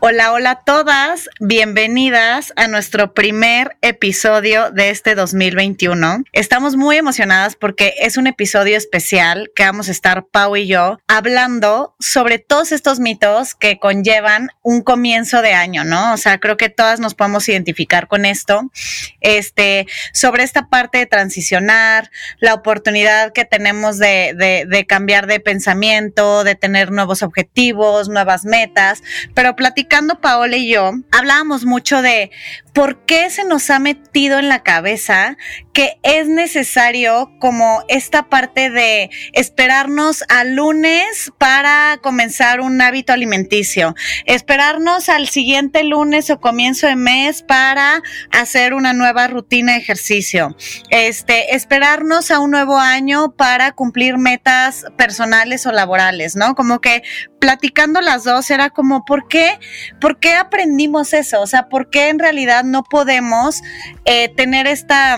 Hola, hola a todas, bienvenidas a nuestro primer episodio de este 2021. Estamos muy emocionadas porque es un episodio especial que vamos a estar Pau y yo hablando sobre todos estos mitos que conllevan un comienzo de año, ¿no? O sea, creo que todas nos podemos identificar con esto, este, sobre esta parte de transicionar, la oportunidad que tenemos de, de, de cambiar de pensamiento, de tener nuevos objetivos, nuevas metas, pero platicamos platicando Paola y yo, hablábamos mucho de por qué se nos ha metido en la cabeza que es necesario como esta parte de esperarnos al lunes para comenzar un hábito alimenticio, esperarnos al siguiente lunes o comienzo de mes para hacer una nueva rutina de ejercicio, este, esperarnos a un nuevo año para cumplir metas personales o laborales, ¿no? Como que platicando las dos era como, ¿por qué? ¿Por qué aprendimos eso? O sea, ¿por qué en realidad no podemos eh, tener esta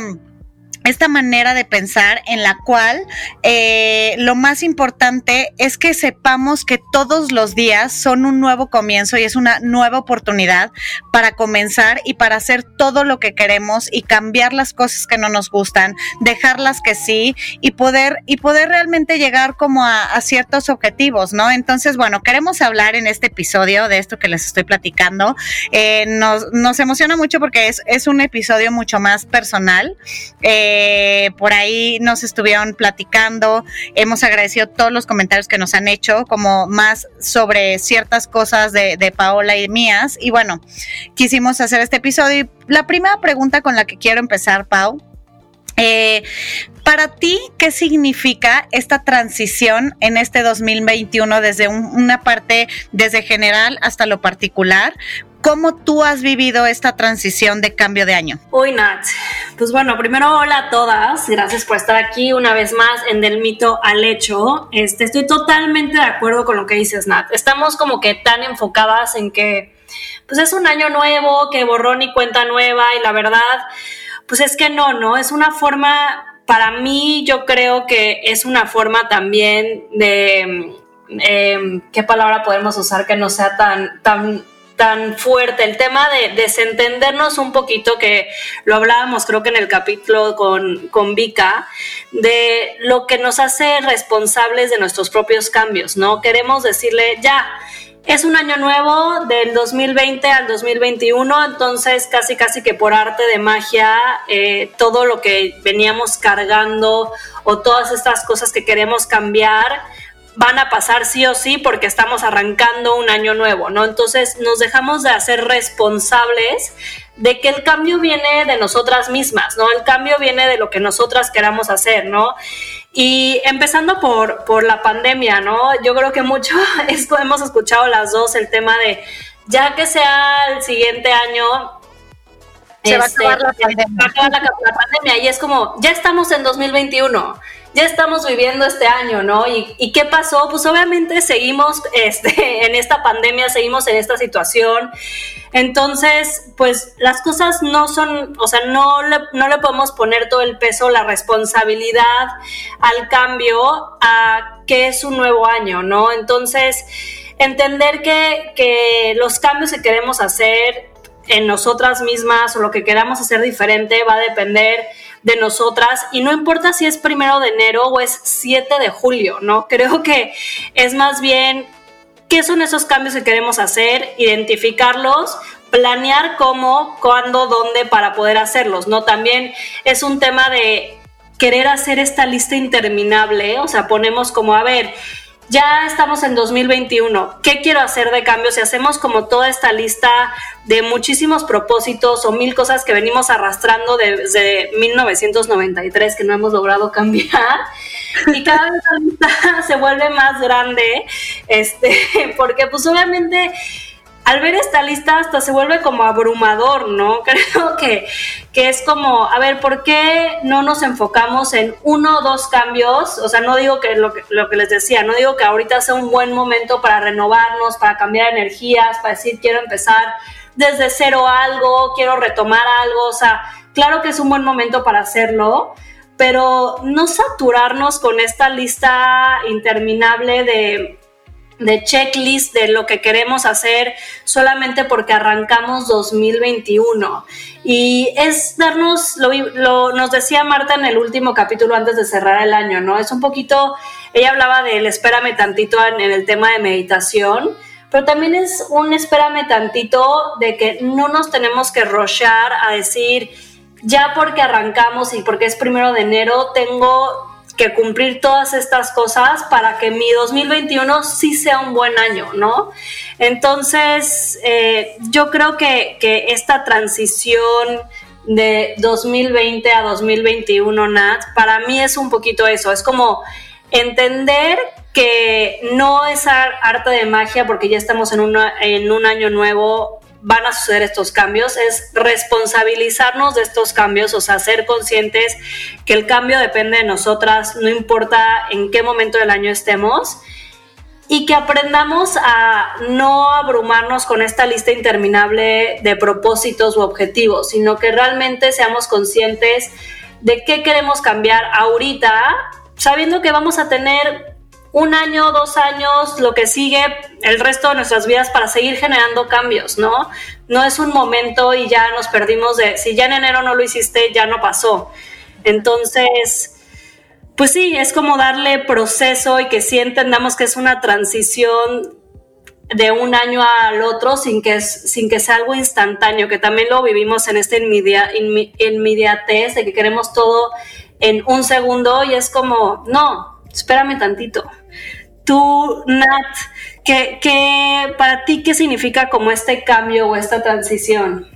esta manera de pensar en la cual eh, lo más importante es que sepamos que todos los días son un nuevo comienzo y es una nueva oportunidad para comenzar y para hacer todo lo que queremos y cambiar las cosas que no nos gustan, dejarlas que sí y poder y poder realmente llegar como a, ciertos objetivos, ¿no? Entonces, bueno, queremos hablar en este episodio de esto que les estoy platicando. Eh, nos, nos emociona mucho porque es, es un episodio mucho más personal. Eh, eh, por ahí nos estuvieron platicando, hemos agradecido todos los comentarios que nos han hecho, como más sobre ciertas cosas de, Paola y mías. Y bueno, quisimos hacer este episodio. Y la primera pregunta con la que quiero empezar, Pau, eh, para ti, ¿qué significa esta transición en este 2021 desde una parte, desde general hasta lo particular? ¿Cómo tú has vivido esta transición de cambio de año? Uy, Nat. Pues bueno, primero hola a todas. Gracias por estar aquí una vez más en Del Mito al Hecho. Este, estoy totalmente de acuerdo con lo que dices, Nat. Estamos como que tan enfocadas en que pues es un año nuevo, que borrón y cuenta nueva y la verdad, pues es que no, ¿no? Es una forma, para mí yo creo que es una forma también de... Em, ¿Qué palabra podemos usar que no sea tan, tan tan fuerte, el tema de desentendernos un poquito, que lo hablábamos creo que en el capítulo con, con Vika, de lo que nos hace responsables de nuestros propios cambios, ¿no? Queremos decirle, ya, es un año nuevo del 2020 al 2021, entonces casi casi que por arte de magia, eh, todo lo que veníamos cargando o todas estas cosas que queremos cambiar, van a pasar sí o sí porque estamos arrancando un año nuevo, ¿no? Entonces nos dejamos de hacer responsables de que el cambio viene de nosotras mismas, ¿no? El cambio viene de lo que nosotras queramos hacer, ¿no? Y empezando por, por la pandemia, ¿no? Yo creo que mucho esto hemos escuchado las dos el tema de ya que sea el siguiente año, se va a este, acabar la pandemia. Va a acabar la, la pandemia y es como, ya estamos en 2021 ya estamos viviendo este año, ¿no? ¿Y, qué pasó? Pues obviamente seguimos este, en esta pandemia, seguimos en esta situación. Entonces, pues las cosas no son, o sea, no le, no le podemos poner todo el peso, la responsabilidad al cambio a que es un nuevo año, ¿no? Entonces, entender que, que los cambios que queremos hacer en nosotras mismas o lo que queramos hacer diferente va a depender de nosotras y no importa si es primero de enero o es 7 de julio, ¿no? Creo que es más bien qué son esos cambios que queremos hacer, identificarlos, planear cómo, cuándo, dónde para poder hacerlos, ¿no? También es un tema de querer hacer esta lista interminable, o sea, ponemos como, a ver, ya estamos en 2021, ¿qué quiero hacer de cambio? Si hacemos como toda esta lista de muchísimos propósitos o mil cosas que venimos arrastrando desde 1993 que no hemos logrado cambiar, y cada vez la lista se vuelve más grande, este, porque pues obviamente al ver esta lista hasta se vuelve como abrumador, ¿no? Creo que, que, es como, a ver, ¿por qué no nos enfocamos en uno o dos cambios? O sea, no digo que lo, que lo que les decía, no digo que ahorita sea un buen momento para renovarnos, para cambiar energías, para decir quiero empezar desde cero algo, quiero retomar algo, o sea, claro que es un buen momento para hacerlo, pero no saturarnos con esta lista interminable de de checklist de lo que queremos hacer solamente porque arrancamos 2021. Y es darnos, lo, nos decía Marta en el último capítulo antes de cerrar el año, ¿no? Es un poquito, ella hablaba del espérame tantito en, el tema de meditación, pero también es un espérame tantito de que no nos tenemos que rochar a decir, ya porque arrancamos y porque es primero de enero, tengo que cumplir todas estas cosas para que mi 2021 sí sea un buen año, ¿no? Entonces, eh, yo creo que, que, esta transición de 2020 a 2021, Nat, para mí es un poquito eso, es como entender que no es arte de magia porque ya estamos en, en un año nuevo van a suceder estos cambios, es responsabilizarnos de estos cambios, o sea, ser conscientes que el cambio depende de nosotras, no importa en qué momento del año estemos, y que aprendamos a no abrumarnos con esta lista interminable de propósitos u objetivos, sino que realmente seamos conscientes de qué queremos cambiar ahorita, sabiendo que vamos a tener un año, dos años, lo que sigue, el resto de nuestras vidas para seguir generando cambios, ¿no? No es un momento y ya nos perdimos de, si ya en enero no lo hiciste, ya no pasó. Entonces, pues sí, es como darle proceso y que sí entendamos que es una transición de un año al otro sin que, sin que sea algo instantáneo, que también lo vivimos en este inmediatez de que queremos todo en un segundo y es como, no, espérame tantito Tú, Nat, ¿qué, para ti qué significa como este cambio o esta transición?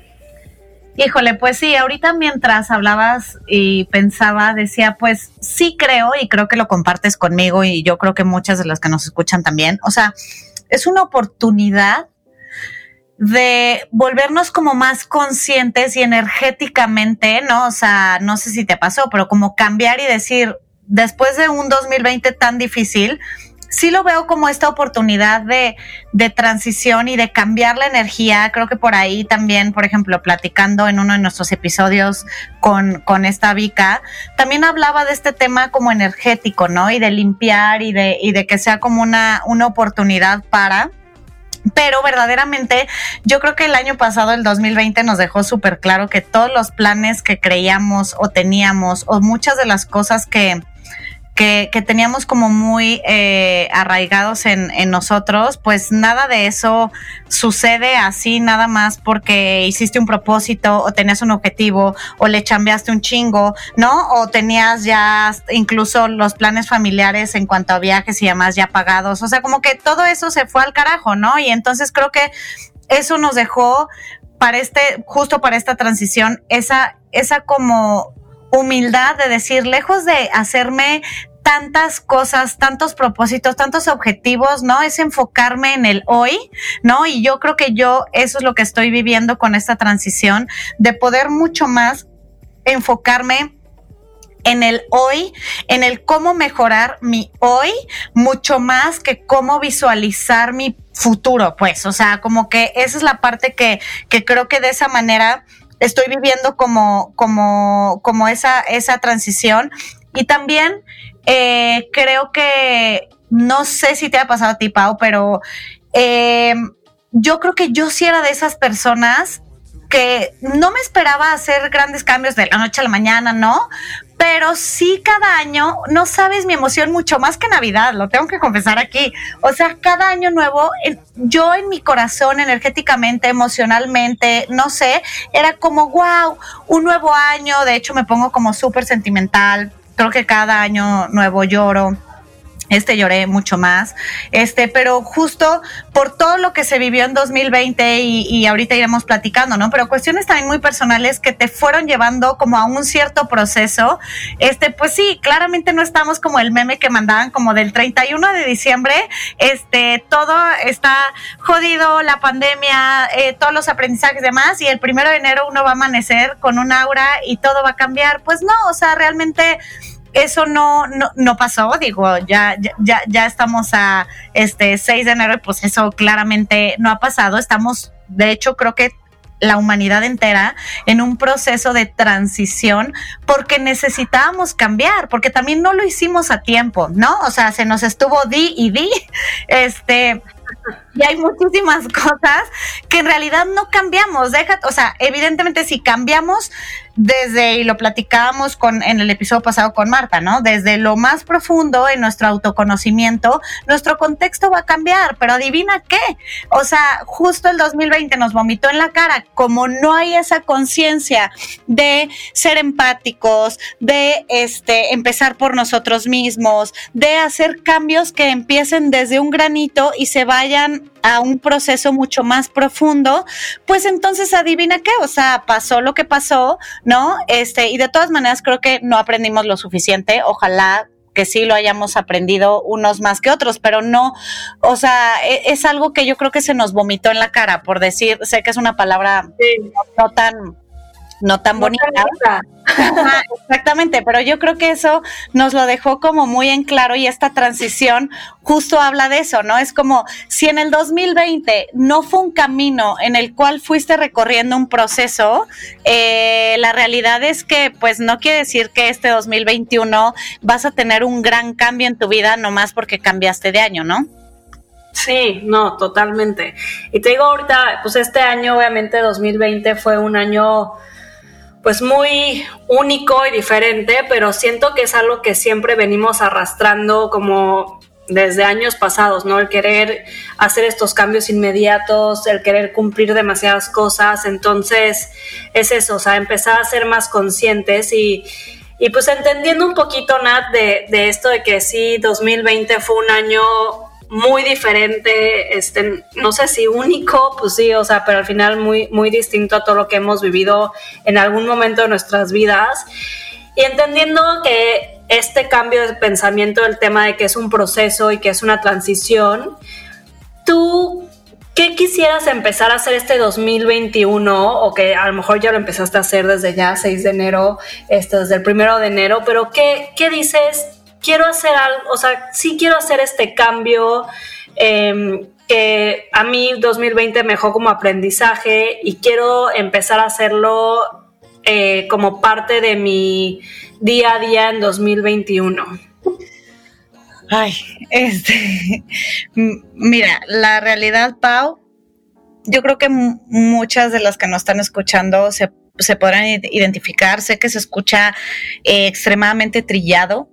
Híjole, pues sí, ahorita mientras hablabas y pensaba, decía, pues sí creo y creo que lo compartes conmigo y yo creo que muchas de las que nos escuchan también, o sea, es una oportunidad de volvernos como más conscientes y energéticamente, ¿no? O sea, no sé si te pasó, pero como cambiar y decir, después de un 2020 tan difícil, sí lo veo como esta oportunidad de, de, transición y de cambiar la energía. Creo que por ahí también, por ejemplo, platicando en uno de nuestros episodios con, con esta Vika, también hablaba de este tema como energético, ¿no? Y de limpiar y de, y de que sea como una, una oportunidad para pero verdaderamente yo creo que el año pasado, el 2020, nos dejó súper claro que todos los planes que creíamos o teníamos o muchas de las cosas que, que, teníamos como muy eh, arraigados en, en, nosotros, pues nada de eso sucede así nada más porque hiciste un propósito o tenías un objetivo o le chambeaste un chingo, ¿no? O tenías ya incluso los planes familiares en cuanto a viajes y demás ya pagados. O sea, como que todo eso se fue al carajo, ¿no? Y entonces creo que eso nos dejó para este, justo para esta transición, esa, esa como humildad de decir, lejos de hacerme tantas cosas, tantos propósitos, tantos objetivos, ¿no? Es enfocarme en el hoy, ¿no? Y yo creo que yo eso es lo que estoy viviendo con esta transición, de poder mucho más enfocarme en el hoy, en el cómo mejorar mi hoy, mucho más que cómo visualizar mi futuro, pues, o sea, como que esa es la parte que, que creo que de esa manera estoy viviendo como, como, como esa, esa transición. Y también eh, creo que, no sé si te ha pasado a ti, Pau, pero eh, yo creo que yo sí era de esas personas que no me esperaba hacer grandes cambios de la noche a la mañana, ¿no? Pero sí cada año, no sabes mi emoción mucho más que Navidad, lo tengo que confesar aquí. O sea, cada año nuevo, yo en mi corazón, energéticamente, emocionalmente, no sé, era como, wow, un nuevo año, de hecho me pongo como súper sentimental, creo que cada año nuevo lloro este lloré mucho más, este, pero justo por todo lo que se vivió en 2020 y, y, ahorita iremos platicando, ¿no? Pero cuestiones también muy personales que te fueron llevando como a un cierto proceso, este, pues sí, claramente no estamos como el meme que mandaban como del 31 de diciembre, este, todo está jodido, la pandemia, eh, todos los aprendizajes y demás, y el primero de enero uno va a amanecer con un aura y todo va a cambiar, pues no, o sea, realmente eso no, no, no pasó, digo, ya, ya, ya estamos a este 6 de enero, pues eso claramente no ha pasado. Estamos, de hecho, creo que la humanidad entera en un proceso de transición porque necesitábamos cambiar, porque también no lo hicimos a tiempo, ¿no? O sea, se nos estuvo di y di, este, y hay muchísimas cosas que en realidad no cambiamos. Deja, o sea, evidentemente si cambiamos desde, y lo platicábamos con, en el episodio pasado con Marta, ¿no? Desde lo más profundo en nuestro autoconocimiento, nuestro contexto va a cambiar, pero adivina qué. O sea, justo el 2020 nos vomitó en la cara, como no hay esa conciencia de ser empáticos, de este, empezar por nosotros mismos, de hacer cambios que empiecen desde un granito y se vayan a un proceso mucho más profundo, pues entonces adivina qué, o sea, pasó lo que pasó, ¿no? Este, y de todas maneras creo que no aprendimos lo suficiente, ojalá que sí lo hayamos aprendido unos más que otros, pero no, o sea, e, es, algo que yo creo que se nos vomitó en la cara, por decir, sé que es una palabra no tan no tan bonita. exactamente, pero yo creo que eso nos lo dejó como muy en claro y esta transición justo habla de eso, ¿no? Es como si en el 2020 no fue un camino en el cual fuiste recorriendo un proceso, eh, la realidad es que pues no quiere decir que este 2021 vas a tener un gran cambio en tu vida nomás porque cambiaste de año, ¿no? Sí, no, totalmente. Y te digo ahorita, pues este año, obviamente 2020 fue un año pues muy único y diferente, pero siento que es algo que siempre venimos arrastrando como desde años pasados, ¿no? El querer hacer estos cambios inmediatos, el querer cumplir demasiadas cosas, entonces es eso, o sea, empezar a ser más conscientes y, y pues entendiendo un poquito, Nat, de, de esto de que sí, 2020 fue un año muy diferente, este, no sé si único, pues sí, o sea, pero al final muy, muy distinto a todo lo que hemos vivido en algún momento de nuestras vidas. Y entendiendo que este cambio de pensamiento del tema de que es un proceso y que es una transición, tú, ¿qué quisieras empezar a hacer este 2021? O que a lo mejor ya lo empezaste a hacer desde ya, 6 de enero, este, desde el 1 de enero, pero ¿qué, qué dices? Quiero hacer algo, o sea, sí quiero hacer este cambio em, que a mí 2020 me dejó como aprendizaje y quiero empezar a hacerlo eh, como parte de mi día a día en 2021. Ay, este, mira, la realidad, Pau, yo creo que muchas de las que nos están escuchando se, podrán identificar. Sé que se escucha eh, extremadamente trillado,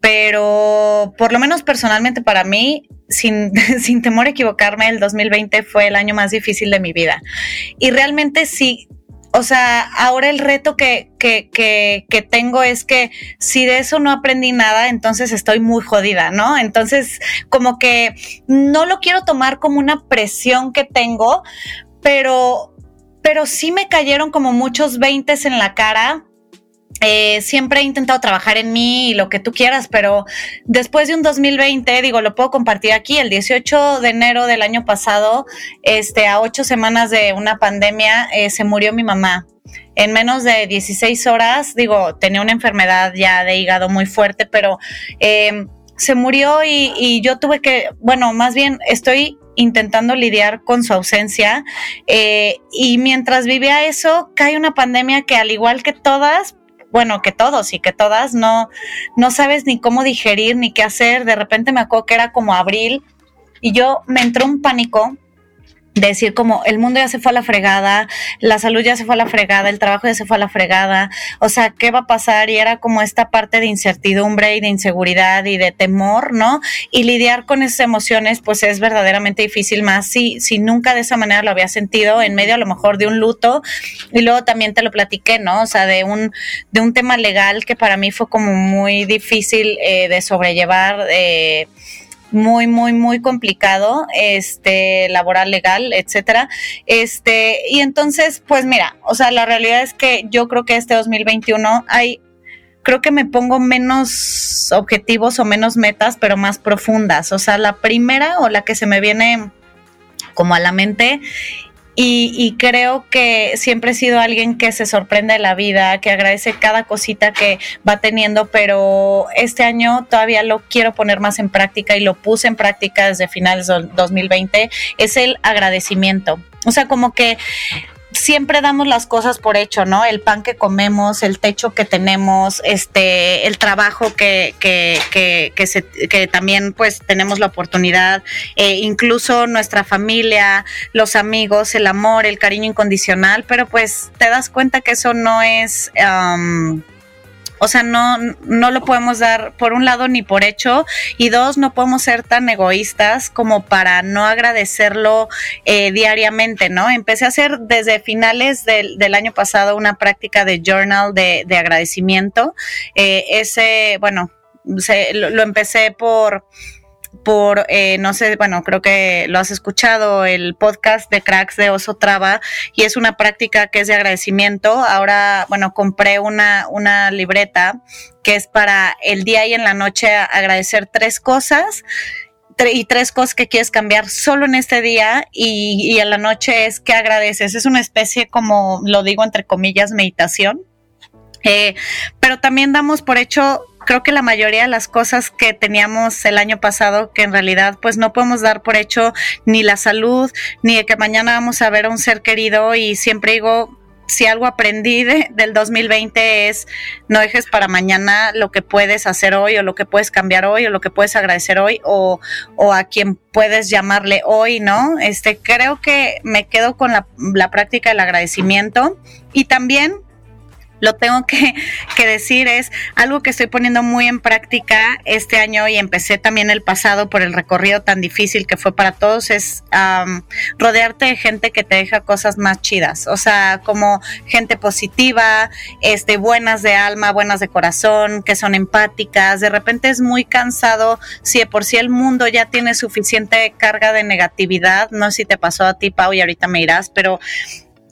pero por lo menos personalmente para mí, sin, sin, temor a equivocarme, el 2020 fue el año más difícil de mi vida. Y realmente sí, o sea, ahora el reto que, que, que, que, tengo es que si de eso no aprendí nada, entonces estoy muy jodida, ¿no? Entonces, como que no lo quiero tomar como una presión que tengo, pero, pero sí me cayeron como muchos veintes en la cara eh, siempre he intentado trabajar en mí y lo que tú quieras, pero después de un 2020, digo, lo puedo compartir aquí, el 18 de enero del año pasado, este, a ocho semanas de una pandemia, eh, se murió mi mamá. En menos de 16 horas, digo, tenía una enfermedad ya de hígado muy fuerte, pero em, se murió y, yo tuve que, bueno, más bien estoy intentando lidiar con su ausencia. Eh, y mientras vivía eso, cae una pandemia que al igual que todas, bueno, que todos y que todas no, no sabes ni cómo digerir ni qué hacer. De repente me acuerdo que era como abril y yo me entró un pánico decir como el mundo ya se fue a la fregada, la salud ya se fue a la fregada, el trabajo ya se fue a la fregada, o sea, ¿qué va a pasar? Y era como esta parte de incertidumbre y de inseguridad y de temor, ¿no? Y lidiar con esas emociones pues es verdaderamente difícil más si, si nunca de esa manera lo había sentido en medio a lo mejor de un luto y luego también te lo platiqué, ¿no? O sea, de un, de un tema legal que para mí fue como muy difícil eh, de sobrellevar. Eh, muy, muy, muy complicado, este, laboral, legal, etcétera. Este, y entonces, pues mira, o sea, la realidad es que yo creo que este 2021 hay, creo que me pongo menos objetivos o menos metas, pero más profundas. O sea, la primera o la que se me viene como a la mente y, creo que siempre he sido alguien que se sorprende de la vida, que agradece cada cosita que va teniendo, pero este año todavía lo quiero poner más en práctica y lo puse en práctica desde finales del 2020, es el agradecimiento. O sea, como que siempre damos las cosas por hecho, ¿no? El pan que comemos, el techo que tenemos, este, el trabajo que, que, que, que, se, que también pues tenemos la oportunidad, eh, incluso nuestra familia, los amigos, el amor, el cariño incondicional, pero pues te das cuenta que eso no es... O sea, no, no lo podemos dar por un lado ni por hecho y dos, no podemos ser tan egoístas como para no agradecerlo eh, diariamente, ¿no? Empecé a hacer desde finales del, del año pasado una práctica de journal de, de agradecimiento. Eh, ese, bueno, se, lo, lo empecé por por, eh, no sé, bueno, creo que lo has escuchado, el podcast de cracks de Oso Traba, y es una práctica que es de agradecimiento. Ahora, bueno, compré una, una libreta que es para el día y en la noche agradecer tres cosas y tres cosas que quieres cambiar solo en este día y, y en la noche es que agradeces. Es una especie como, lo digo entre comillas, meditación. Eh, pero también damos por hecho creo que la mayoría de las cosas que teníamos el año pasado, que en realidad pues no podemos dar por hecho ni la salud, ni de que mañana vamos a ver a un ser querido y siempre digo, si algo aprendí del 2020 es no dejes para mañana lo que puedes hacer hoy o lo que puedes cambiar hoy o lo que puedes agradecer hoy o, o a quien puedes llamarle hoy, ¿no? Este, creo que me quedo con la, la práctica del agradecimiento y también lo tengo que, decir, es algo que estoy poniendo muy en práctica este año y empecé también el pasado por el recorrido tan difícil que fue para todos, es rodearte de gente que te deja cosas más chidas, o sea, como gente positiva, este, buenas de alma, buenas de corazón, que son empáticas, de repente es muy cansado, si de por sí el mundo ya tiene suficiente carga de negatividad, no sé si te pasó a ti, Pau, y ahorita me irás, pero...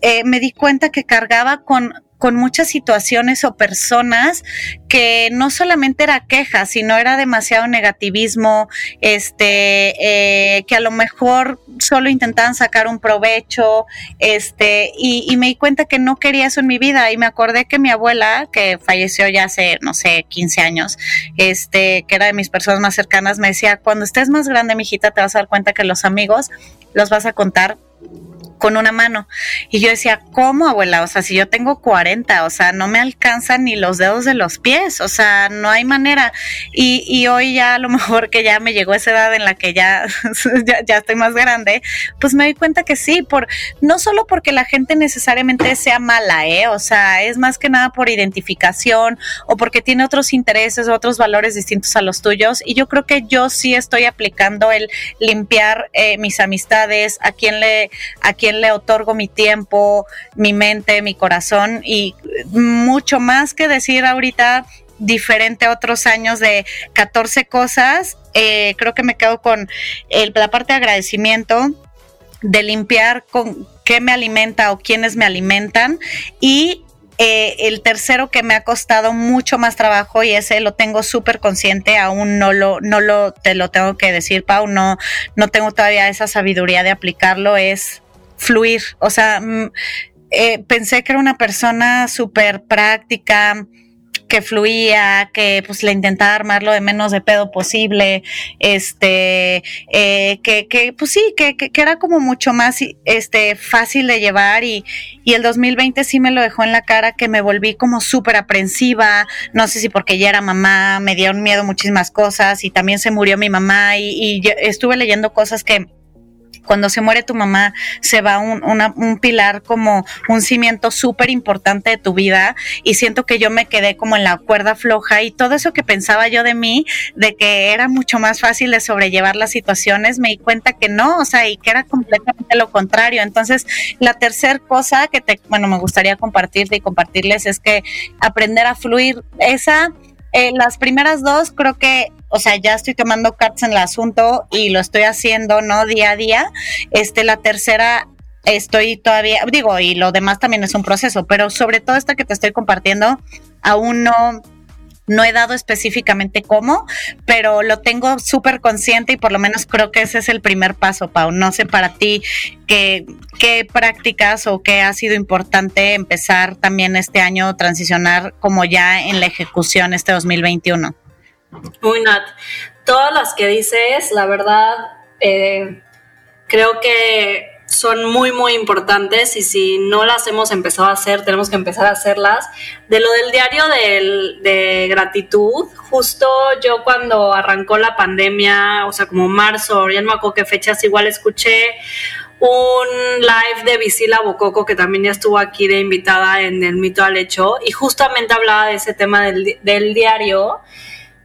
Eh, me di cuenta que cargaba con con muchas situaciones o personas que no solamente era queja, sino era demasiado negativismo, este, eh, que a lo mejor solo intentaban sacar un provecho, este, y, y, me di cuenta que no quería eso en mi vida. Y me acordé que mi abuela, que falleció ya hace, no sé, 15 años, este, que era de mis personas más cercanas, me decía, cuando estés más grande, mijita, te vas a dar cuenta que los amigos los vas a contar con una mano. Y yo decía, ¿cómo, abuela? O sea, si yo tengo 40, o sea, no me alcanzan ni los dedos de los pies, o sea, no hay manera. Y, y hoy ya a lo mejor que ya me llegó esa edad en la que ya, ya, estoy más grande, pues me doy cuenta que sí, por, no solo porque la gente necesariamente sea mala, ¿eh? O sea, es más que nada por identificación o porque tiene otros intereses, otros valores distintos a los tuyos. Y yo creo que yo sí estoy aplicando el limpiar eh, mis amistades, a quien le, a quien le otorgo mi tiempo, mi mente, mi corazón y mucho más que decir ahorita diferente a otros años de 14 cosas, eh, creo que me quedo con la parte de agradecimiento, de limpiar con qué me alimenta o quiénes me alimentan y eh, el tercero que me ha costado mucho más trabajo y ese lo tengo súper consciente, aún no lo, no lo, te lo tengo que decir, Pau, no, no tengo todavía esa sabiduría de aplicarlo, es fluir. O sea, mm, eh, pensé que era una persona súper práctica, que fluía, que pues le intentaba armar lo de menos de pedo posible, este, eh, que, que, pues sí, que, que, era como mucho más este, fácil de llevar y, y el 2020 sí me lo dejó en la cara que me volví como súper aprensiva, no sé si porque ya era mamá, me dieron miedo muchísimas cosas y también se murió mi mamá y, y estuve leyendo cosas que cuando se muere tu mamá, se va un, un pilar como un cimiento súper importante de tu vida y siento que yo me quedé como en la cuerda floja y todo eso que pensaba yo de mí, de que era mucho más fácil de sobrellevar las situaciones, me di cuenta que no, o sea, y que era completamente lo contrario. Entonces, la tercera cosa que te, bueno, me gustaría compartirte y compartirles es que aprender a fluir, esa eh, las primeras dos creo que, o sea, ya estoy tomando cartas en el asunto y lo estoy haciendo, ¿no? Día a día. Este, la tercera estoy todavía, digo, y lo demás también es un proceso, pero sobre todo esta que te estoy compartiendo, aún no no he dado específicamente cómo, pero lo tengo súper consciente y por lo menos creo que ese es el primer paso, Pau. No sé para ti qué, qué prácticas o qué ha sido importante empezar también este año, transicionar como ya en la ejecución este 2021. Muy Nat. Todas las que dices, la verdad, eh, creo que son muy, muy importantes y si no las hemos empezado a hacer, tenemos que empezar a hacerlas. De lo del diario de gratitud, justo yo cuando arrancó la pandemia, o sea, como marzo, ya no me acuerdo qué fechas, igual escuché un live de Visila Bococo, que también ya estuvo aquí de invitada en el Mito al Hecho, y justamente hablaba de ese tema del, del diario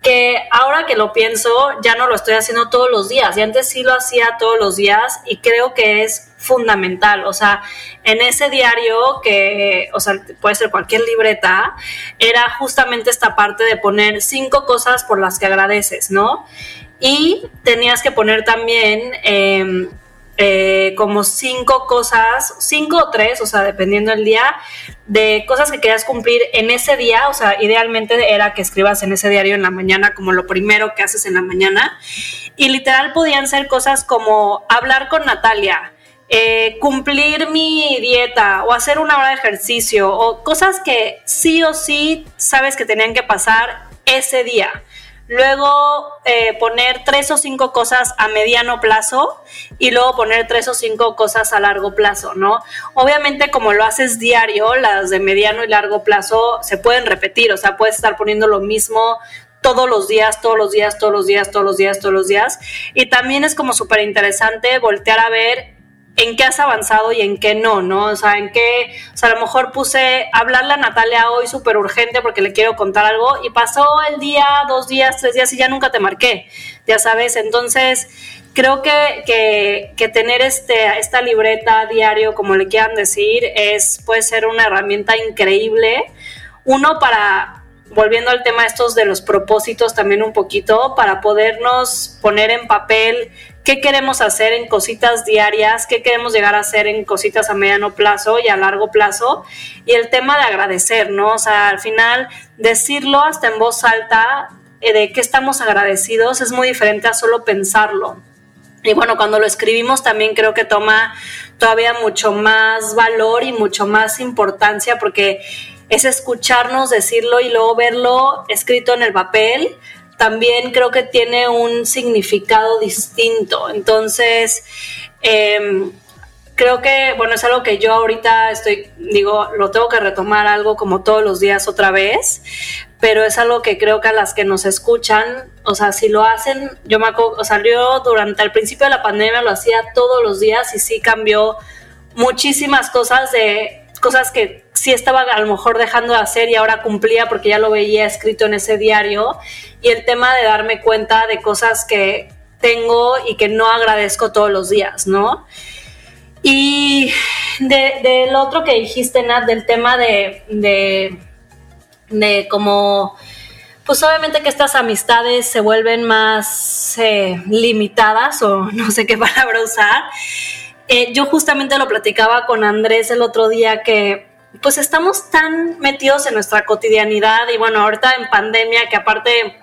que ahora que lo pienso, ya no lo estoy haciendo todos los días. Y antes sí lo hacía todos los días y creo que es fundamental. O sea, en ese diario, que, o sea, puede ser cualquier libreta, era justamente esta parte de poner cinco cosas por las que agradeces, ¿no? Y tenías que poner también em, eh, como cinco cosas, cinco o tres, o sea, dependiendo del día, de cosas que querías cumplir en ese día, o sea, idealmente era que escribas en ese diario en la mañana como lo primero que haces en la mañana, y literal podían ser cosas como hablar con Natalia, eh, cumplir mi dieta o hacer una hora de ejercicio o cosas que sí o sí sabes que tenían que pasar ese día. Luego eh, poner tres o cinco cosas a mediano plazo y luego poner tres o cinco cosas a largo plazo, ¿no? Obviamente como lo haces diario, las de mediano y largo plazo se pueden repetir, o sea, puedes estar poniendo lo mismo todos los días, todos los días, todos los días, todos los días, todos los días. Y también es como súper interesante voltear a ver en qué has avanzado y en qué no, ¿no? O sea, en qué, o sea, a lo mejor puse hablarle a Natalia hoy súper urgente porque le quiero contar algo y pasó el día, dos días, tres días y ya nunca te marqué, ya sabes, entonces creo que, que, que tener este, esta libreta diario, como le quieran decir, es, puede ser una herramienta increíble, uno para, volviendo al tema estos de los propósitos también un poquito, para podernos poner en papel qué queremos hacer en cositas diarias, qué queremos llegar a hacer en cositas a mediano plazo y a largo plazo. Y el tema de agradecer, ¿no? O sea, al final decirlo hasta en voz alta eh, de qué estamos agradecidos es muy diferente a solo pensarlo. Y bueno, cuando lo escribimos también creo que toma todavía mucho más valor y mucho más importancia porque es escucharnos decirlo y luego verlo escrito en el papel también creo que tiene un significado distinto. Entonces, em, creo que, bueno, es algo que yo ahorita estoy, digo, lo tengo que retomar algo como todos los días otra vez, pero es algo que creo que a las que nos escuchan, o sea, si lo hacen, yo me acuerdo, o sea, yo durante el principio de la pandemia lo hacía todos los días y sí cambió muchísimas cosas de cosas que sí estaba a lo mejor dejando de hacer y ahora cumplía porque ya lo veía escrito en ese diario. Y el tema de darme cuenta de cosas que tengo y que no agradezco todos los días, ¿no? Y del otro que dijiste, Nat, del tema de, de, de como, pues obviamente que estas amistades se vuelven más eh, limitadas o no sé qué palabra usar. Eh, yo justamente lo platicaba con Andrés el otro día que pues estamos tan metidos en nuestra cotidianidad y bueno, ahorita en pandemia que aparte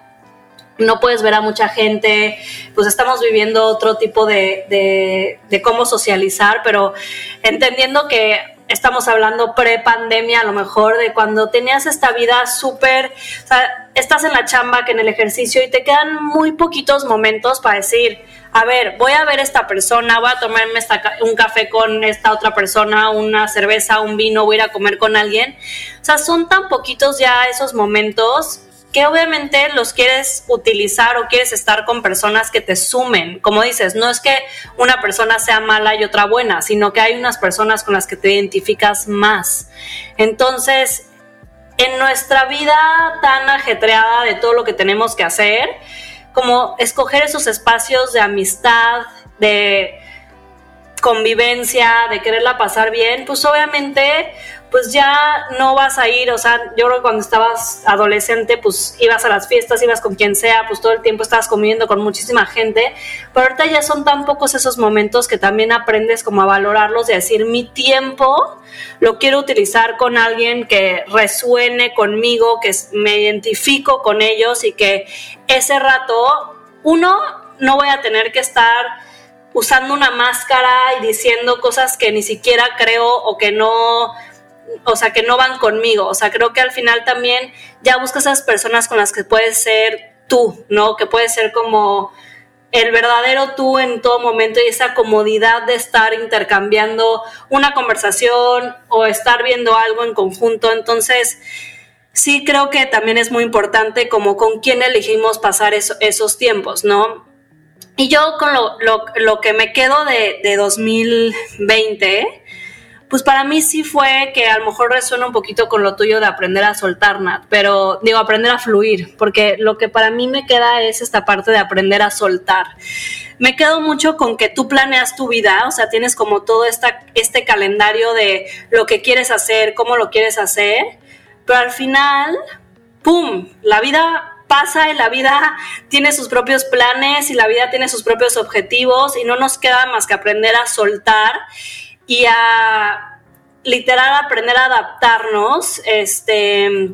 no puedes ver a mucha gente, pues estamos viviendo otro tipo de, de cómo socializar, pero entendiendo que estamos hablando pre-pandemia, a lo mejor, de cuando tenías esta vida súper, o sea, estás en la chamba, que en el ejercicio, y te quedan muy poquitos momentos para decir, a ver, voy a ver esta persona, voy a tomarme un café con esta otra persona, una cerveza, un vino, voy a ir a comer con alguien. O sea, son tan poquitos ya esos momentos que obviamente los quieres utilizar o quieres estar con personas que te sumen. Como dices, no es que una persona sea mala y otra buena, sino que hay unas personas con las que te identificas más. Entonces, en nuestra vida tan ajetreada de todo lo que tenemos que hacer, como escoger esos espacios de amistad, de convivencia, de quererla pasar bien, pues obviamente pues ya no vas a ir, o sea, yo creo que cuando estabas adolescente, pues ibas a las fiestas, ibas con quien sea, pues todo el tiempo estabas comiendo con muchísima gente, pero ahorita ya son tan pocos esos momentos que también aprendes como a valorarlos y a decir, mi tiempo lo quiero utilizar con alguien que resuene conmigo, que me identifico con ellos y que ese rato, uno, no voy a tener que estar usando una máscara y diciendo cosas que ni siquiera creo o que no o sea, que no van conmigo. O sea, creo que al final también ya buscas esas personas con las que puedes ser tú, ¿no? Que puedes ser como el verdadero tú en todo momento y esa comodidad de estar intercambiando una conversación o estar viendo algo en conjunto. Entonces, sí creo que también es muy importante como con quién elegimos pasar esos tiempos, ¿no? Y yo con lo, lo, que me quedo de, de 2020 pues para mí sí fue que a lo mejor resuena un poquito con lo tuyo de aprender a soltar, Nat, pero digo, aprender a fluir, porque lo que para mí me queda es esta parte de aprender a soltar. Me quedo mucho con que tú planeas tu vida, o sea, tienes como todo esta, este calendario de lo que quieres hacer, cómo lo quieres hacer, pero al final, ¡pum!, la vida pasa y la vida tiene sus propios planes y la vida tiene sus propios objetivos y no nos queda más que aprender a soltar y a literal aprender a adaptarnos, este,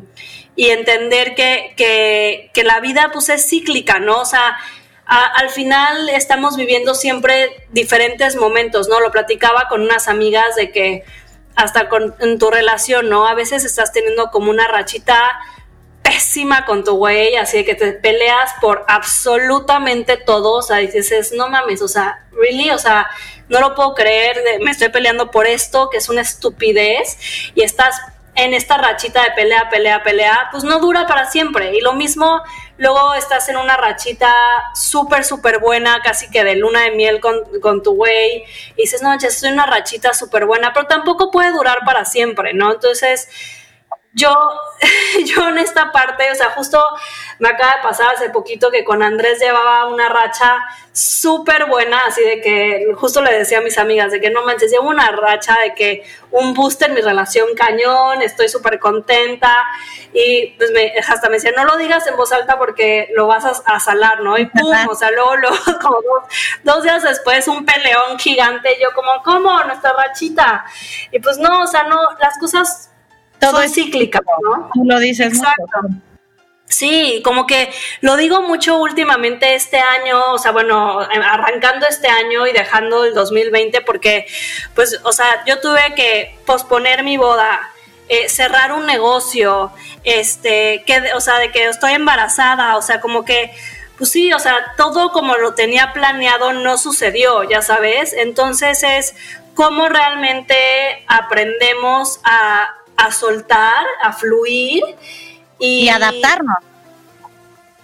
y entender que, la vida pues es cíclica, ¿no? O sea, al final estamos viviendo siempre diferentes momentos, ¿no? Lo platicaba con unas amigas de que hasta con, en tu relación, ¿no? A veces estás teniendo como una rachita pésima con tu güey, así que te peleas por absolutamente todo, o sea, dices, no mames, o sea, really, o sea, no lo puedo creer, me estoy peleando por esto, que es una estupidez, y estás en esta rachita de pelea, pelea, pelea, pues no dura para siempre. Y lo mismo, luego estás en una rachita súper, súper buena, casi que de luna de miel con, con tu güey, y dices, no, ya estoy en una rachita súper buena, pero tampoco puede durar para siempre, ¿no? Entonces, yo, yo en esta parte, o sea, justo me acaba de pasar hace poquito que con Andrés llevaba una racha súper buena, así de que justo le decía a mis amigas de que no manches, llevo una racha de que un boost en mi relación cañón, estoy súper contenta y pues me, hasta me decía, no lo digas en voz alta porque lo vas a, salar, ¿no? Y pum, o sea, luego, luego como dos, días después un peleón gigante, yo como, ¿cómo? Nuestra rachita. Y pues no, o sea, no, las cosas todo es cíclica, ¿no? Tú lo dices. Exacto. Sí, como que lo digo mucho últimamente este año, o sea, bueno, arrancando este año y dejando el 2020 porque, pues, o sea, yo tuve que posponer mi boda, eh, cerrar un negocio, este, que, o sea, de que estoy embarazada, o sea, como que, pues sí, o sea, todo como lo tenía planeado no sucedió, ya sabes, entonces es cómo realmente aprendemos a a soltar, a fluir y, adaptarnos.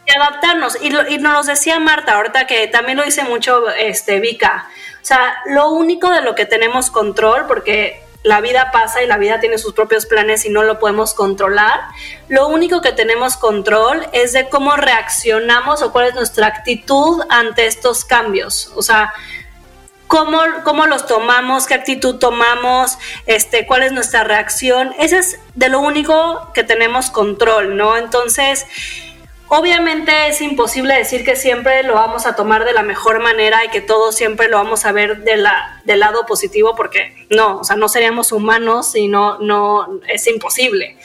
Y adaptarnos. Y, y, nos lo decía Marta, ahorita que también lo dice mucho este, Vika. O sea, lo único de lo que tenemos control, porque la vida pasa y la vida tiene sus propios planes y no lo podemos controlar. Lo único que tenemos control es de cómo reaccionamos o cuál es nuestra actitud ante estos cambios. O sea, cómo, cómo los tomamos, qué actitud tomamos, este, cuál es nuestra reacción. Ese es de lo único que tenemos control, ¿no? Entonces, Obviamente es imposible decir que siempre lo vamos a tomar de la mejor manera y que todo siempre lo vamos a ver del lado positivo porque no, o sea, no seríamos humanos y no, no, es imposible.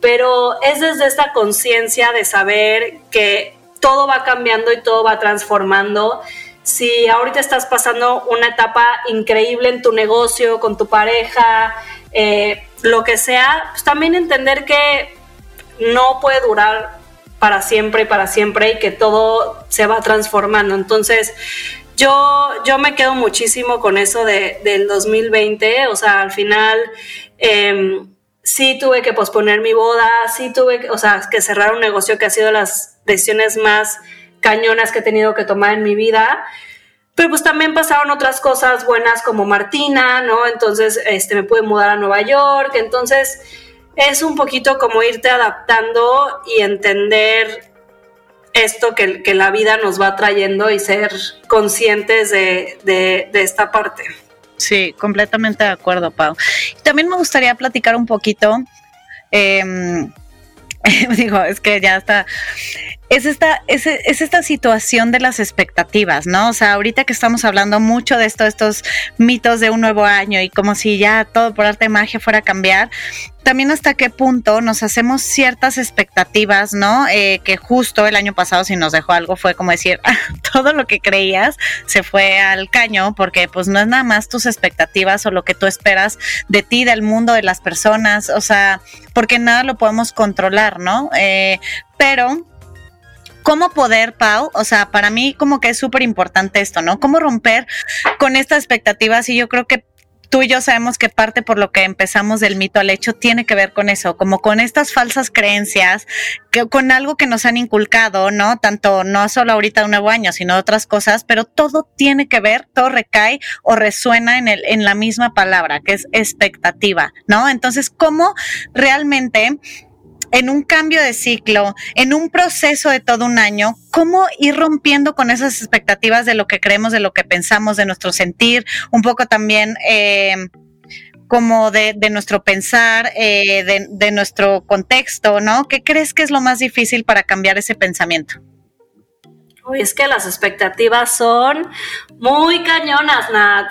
Pero es desde esta conciencia de saber que todo va cambiando y todo va transformando si ahorita estás pasando una etapa increíble en tu negocio, con tu pareja, eh, lo que sea, pues también entender que no puede durar para siempre y para siempre y que todo se va transformando. Entonces, yo, yo me quedo muchísimo con eso de, del 2020, o sea, al final... Em, sí tuve que posponer mi boda, sí tuve, o sea, que cerrar un negocio que ha sido las decisiones más cañonas que he tenido que tomar en mi vida. Pero pues también pasaron otras cosas buenas como Martina, ¿no? Entonces, este, me pude mudar a Nueva York. Entonces, es un poquito como irte adaptando y entender esto que, la vida nos va trayendo y ser conscientes de esta parte. Sí, completamente de acuerdo, Pau. También me gustaría platicar un poquito. Eh, digo, es que ya está es esta, es, es, esta situación de las expectativas, ¿no? O sea, ahorita que estamos hablando mucho de esto, estos mitos de un nuevo año y como si ya todo por arte de magia fuera a cambiar, también hasta qué punto nos hacemos ciertas expectativas, ¿no? Eh, que justo el año pasado si nos dejó algo fue como decir, todo lo que creías se fue al caño porque pues no es nada más tus expectativas o lo que tú esperas de ti, del mundo, de las personas, o sea, porque nada lo podemos controlar, ¿no? Eh, pero cómo poder, Pau, o sea, para mí como que es súper importante esto, ¿no? Cómo romper con estas expectativas y yo creo que tú y yo sabemos que parte por lo que empezamos del mito al hecho tiene que ver con eso, como con estas falsas creencias, que, con algo que nos han inculcado, ¿no? Tanto no solo ahorita un nuevo año, sino otras cosas, pero todo tiene que ver, todo recae o resuena en el, en la misma palabra, que es expectativa, ¿no? Entonces, ¿cómo realmente en un cambio de ciclo, en un proceso de todo un año, cómo ir rompiendo con esas expectativas de lo que creemos, de lo que pensamos, de nuestro sentir, un poco también eh, como de, nuestro pensar, eh, de, de nuestro contexto, ¿no? ¿Qué crees que es lo más difícil para cambiar ese pensamiento? Es que las expectativas son muy cañonas, Nat.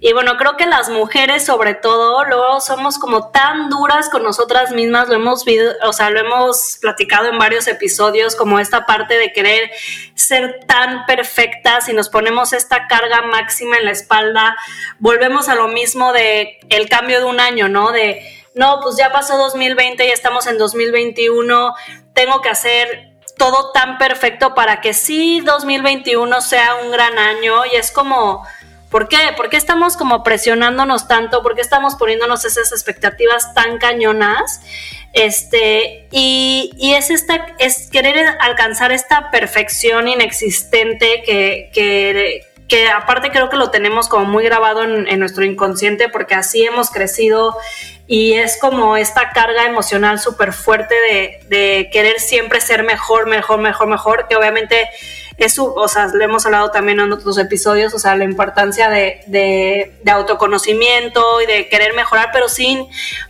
Y bueno, creo que las mujeres sobre todo luego somos como tan duras con nosotras mismas, lo hemos o sea, lo hemos platicado en varios episodios como esta parte de querer ser tan perfectas y nos ponemos esta carga máxima en la espalda, volvemos a lo mismo de el cambio de un año, ¿no? De no, pues ya pasó 2020 y estamos en 2021, tengo que hacer todo tan perfecto para que sí 2021 sea un gran año y es como, ¿por qué? ¿Por qué estamos como presionándonos tanto? ¿Por qué estamos poniéndonos esas expectativas tan cañonas? Este, y, y es esta, es querer alcanzar esta perfección inexistente que, que, que aparte creo que lo tenemos como muy grabado en, en nuestro inconsciente porque así hemos crecido y es como esta carga emocional súper fuerte de, querer siempre ser mejor, mejor, mejor, mejor, que obviamente eso, o sea, le hemos hablado también en otros episodios, o sea, la importancia de, autoconocimiento y de querer mejorar, pero sin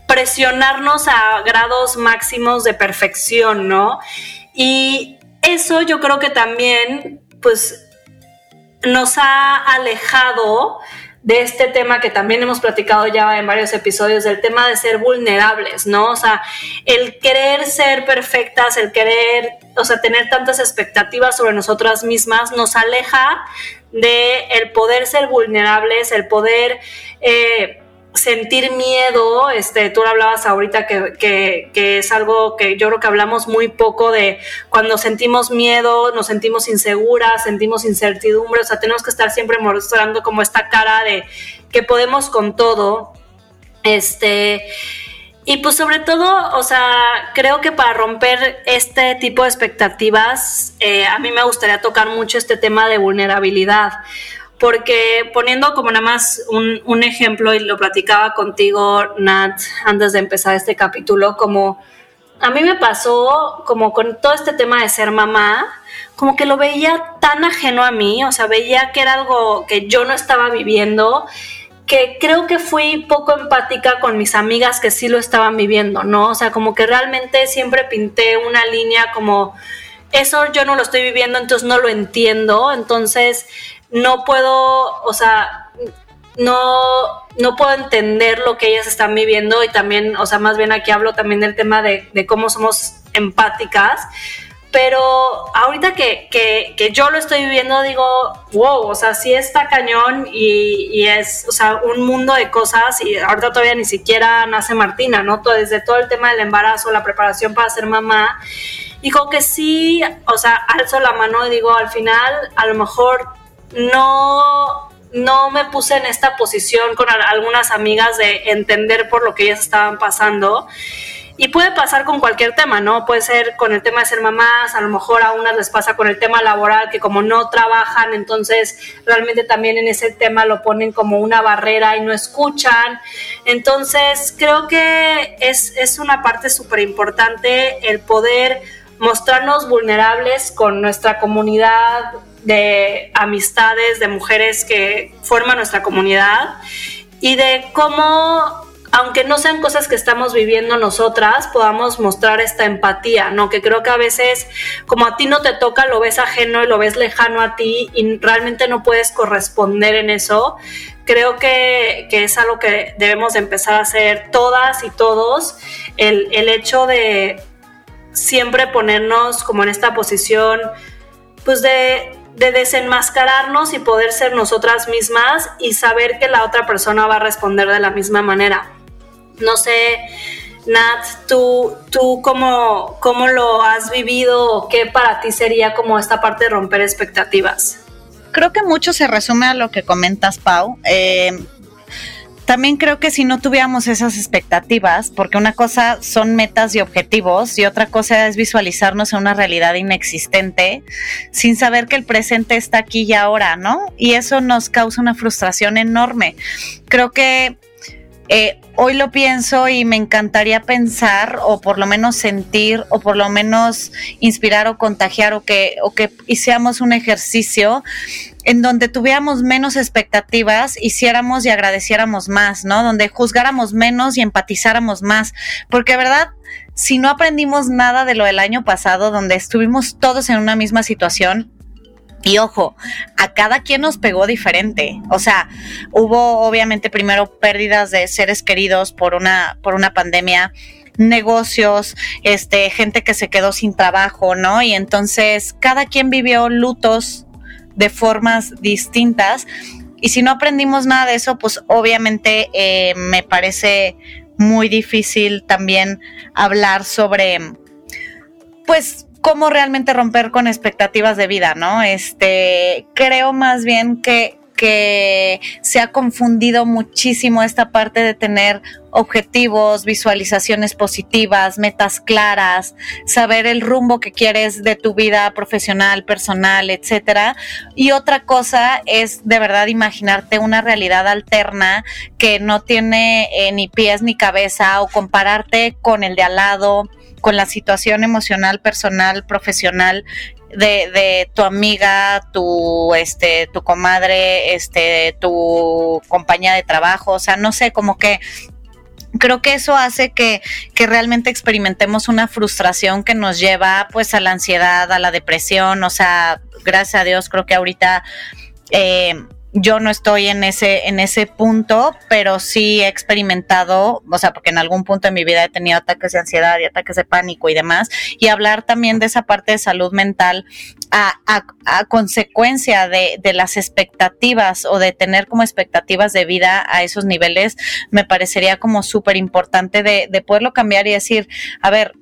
presionarnos a grados máximos de perfección, ¿no? Y eso yo creo que también, pues, nos ha alejado de este tema que también hemos platicado ya en varios episodios, del tema de ser vulnerables, ¿no? O sea, el querer ser perfectas, el querer, o sea, tener tantas expectativas sobre nosotras mismas, nos aleja de el poder ser vulnerables, el poder... Eh, sentir miedo, este, tú hablabas ahorita que, es algo que yo creo que hablamos muy poco de cuando sentimos miedo, nos sentimos inseguras, sentimos incertidumbre, o sea, tenemos que estar siempre mostrando como esta cara de que podemos con todo, este, y pues sobre todo, o sea, creo que para romper este tipo de expectativas, eh, a mí me gustaría tocar mucho este tema de vulnerabilidad porque poniendo como nada más un, ejemplo, y lo platicaba contigo, Nat, antes de empezar este capítulo, como a mí me pasó como con todo este tema de ser mamá, como que lo veía tan ajeno a mí, o sea, veía que era algo que yo no estaba viviendo, que creo que fui poco empática con mis amigas que sí lo estaban viviendo, ¿no? O sea, como que realmente siempre pinté una línea como, eso yo no lo estoy viviendo, entonces no lo entiendo, entonces no puedo, o sea, no, no puedo entender lo que ellas están viviendo y también, o sea, más bien aquí hablo también del tema de, cómo somos empáticas, pero ahorita que, que, yo lo estoy viviendo digo, wow, o sea, sí está cañón y, es, o sea, un mundo de cosas y ahorita todavía ni siquiera nace Martina, ¿no? Todo, desde todo el tema del embarazo, la preparación para ser mamá, digo que sí, o sea, alzo la mano y digo, al final, a lo mejor no, no me puse en esta posición con algunas amigas de entender por lo que ellas estaban pasando. Y puede pasar con cualquier tema, ¿no? Puede ser con el tema de ser mamás, a lo mejor a unas les pasa con el tema laboral, que como no trabajan, entonces realmente también en ese tema lo ponen como una barrera y no escuchan. Entonces creo que es, es una parte súper importante el poder mostrarnos vulnerables con nuestra comunidad de amistades, de mujeres que forman nuestra comunidad y de cómo aunque no sean cosas que estamos viviendo nosotras, podamos mostrar esta empatía, ¿no? Que creo que a veces, como a ti no te toca, lo ves ajeno y lo ves lejano a ti y realmente no puedes corresponder en eso. Creo que, es algo que debemos empezar a hacer todas y todos. El, el hecho de siempre ponernos como en esta posición, pues de de desenmascararnos y poder ser nosotras mismas y saber que la otra persona va a responder de la misma manera. No sé, Nat, tú, tú cómo, cómo lo has vivido o qué para ti sería como esta parte de romper expectativas. Creo que mucho se resume a lo que comentas, Pau. Eh, también creo que si no tuviéramos esas expectativas, porque una cosa son metas y objetivos y otra cosa es visualizarnos en una realidad inexistente sin saber que el presente está aquí y ahora, ¿no? Y eso nos causa una frustración enorme. Creo que eh, hoy lo pienso y me encantaría pensar o por lo menos sentir o por lo menos inspirar o contagiar o que, o que hiciéramos un ejercicio en donde tuviéramos menos expectativas, hiciéramos y agradeciéramos más, ¿no? Donde juzgáramos menos y empatizáramos más. Porque, ¿verdad? Si no aprendimos nada de lo del año pasado, donde estuvimos todos en una misma situación, y ojo, a cada quien nos pegó diferente. O sea, hubo obviamente primero pérdidas de seres queridos por una, por una pandemia negocios, este, gente que se quedó sin trabajo, ¿no? Y entonces cada quien vivió lutos de formas distintas. Y si no aprendimos nada de eso, pues obviamente eh, me parece muy difícil también hablar sobre, pues, cómo realmente romper con expectativas de vida, ¿no? Este, creo más bien que, que se ha confundido muchísimo esta parte de tener objetivos, visualizaciones positivas, metas claras, saber el rumbo que quieres de tu vida profesional, personal, etcétera. Y otra cosa es de verdad imaginarte una realidad alterna que no tiene eh, ni pies ni cabeza o compararte con el de al lado con la situación emocional, personal, profesional de, de, tu amiga, tu, este, tu comadre, este, tu compañía de trabajo, o sea, no sé, como que creo que eso hace que, que, realmente experimentemos una frustración que nos lleva pues a la ansiedad, a la depresión, o sea, gracias a Dios creo que ahorita eh, yo no estoy en ese, en ese punto, pero sí he experimentado, o sea, porque en algún punto de mi vida he tenido ataques de ansiedad y ataques de pánico y demás, y hablar también de esa parte de salud mental a, a, consecuencia de, de, las expectativas o de tener como expectativas de vida a esos niveles, me parecería como súper importante de, de poderlo cambiar y decir, a ver,